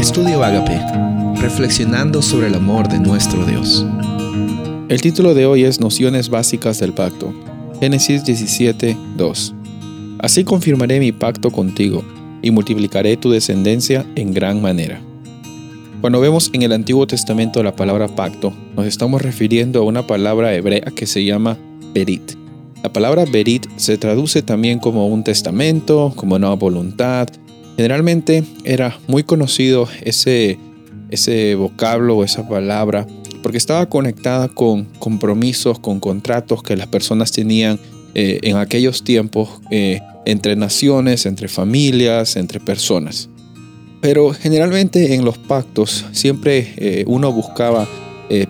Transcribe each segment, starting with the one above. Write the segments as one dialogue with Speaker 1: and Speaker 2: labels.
Speaker 1: Estudio Agape, reflexionando sobre el amor de nuestro Dios.
Speaker 2: El título de hoy es Nociones básicas del pacto. Génesis 17, 2. Así confirmaré mi pacto contigo y multiplicaré tu descendencia en gran manera. Cuando vemos en el Antiguo Testamento la palabra pacto, nos estamos refiriendo a una palabra hebrea que se llama berit. La palabra berit se traduce también como un testamento, como una voluntad, Generalmente era muy conocido ese, ese vocablo o esa palabra porque estaba conectada con compromisos, con contratos que las personas tenían eh, en aquellos tiempos eh, entre naciones, entre familias, entre personas. Pero generalmente en los pactos siempre eh, uno buscaba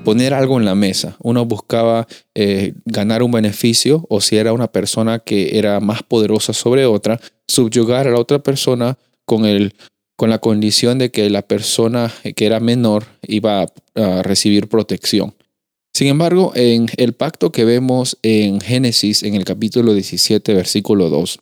Speaker 2: poner algo en la mesa, uno buscaba ganar un beneficio o si era una persona que era más poderosa sobre otra, subyugar a la otra persona con, el, con la condición de que la persona que era menor iba a, recibir protección. Sin embargo, en el pacto que vemos en Génesis, en el capítulo 17, versículo 2,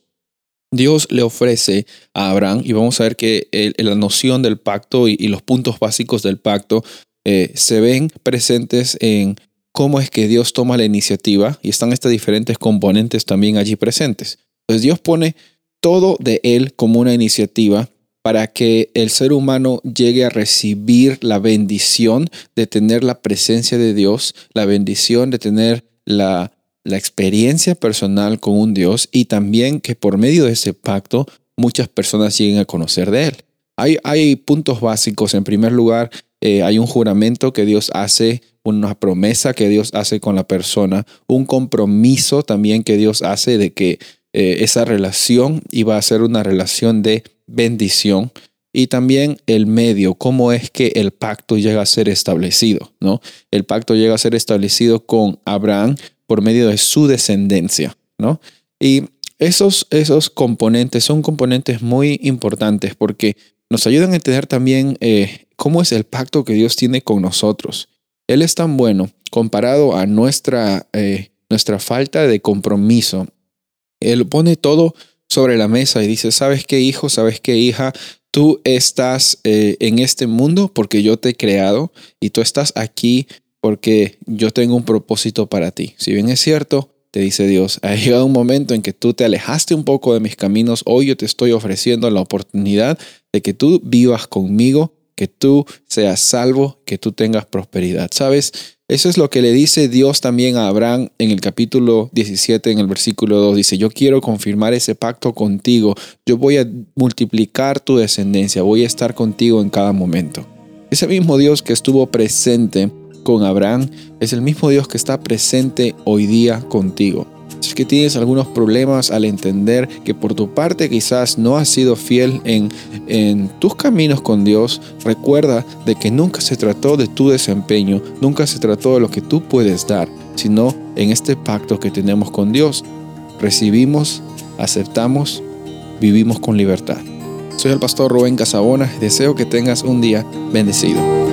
Speaker 2: Dios le ofrece a Abraham, y vamos a ver que la noción del pacto y, los puntos básicos del pacto eh, se ven presentes en cómo es que Dios toma la iniciativa y están estas diferentes componentes también allí presentes. Entonces Dios pone todo de Él como una iniciativa para que el ser humano llegue a recibir la bendición de tener la presencia de Dios, la bendición de tener la, la experiencia personal con un Dios y también que por medio de ese pacto muchas personas lleguen a conocer de Él. Hay, hay puntos básicos. En primer lugar, eh, hay un juramento que Dios hace, una promesa que Dios hace con la persona, un compromiso también que Dios hace de que eh, esa relación iba a ser una relación de bendición y también el medio, cómo es que el pacto llega a ser establecido, ¿no? El pacto llega a ser establecido con Abraham por medio de su descendencia, ¿no? Y esos, esos componentes son componentes muy importantes porque nos ayudan a entender también eh, cómo es el pacto que Dios tiene con nosotros. Él es tan bueno comparado a nuestra, eh, nuestra falta de compromiso él pone todo sobre la mesa y dice, ¿sabes qué hijo? ¿Sabes qué hija? Tú estás eh, en este mundo porque yo te he creado y tú estás aquí porque yo tengo un propósito para ti. Si bien es cierto, te dice Dios, ha llegado un momento en que tú te alejaste un poco de mis caminos, hoy yo te estoy ofreciendo la oportunidad de que tú vivas conmigo, que tú seas salvo, que tú tengas prosperidad. ¿Sabes? Eso es lo que le dice Dios también a Abraham en el capítulo 17, en el versículo 2. Dice, yo quiero confirmar ese pacto contigo. Yo voy a multiplicar tu descendencia. Voy a estar contigo en cada momento. Ese mismo Dios que estuvo presente con Abraham es el mismo Dios que está presente hoy día contigo. Si es que tienes algunos problemas al entender que por tu parte quizás no has sido fiel en, tus caminos con Dios, recuerda de que nunca se trató de tu desempeño, nunca se trató de lo que tú puedes dar, sino en este pacto que tenemos con Dios. Recibimos, aceptamos, vivimos con libertad. Soy el pastor Rubén Casabona, deseo que tengas un día bendecido.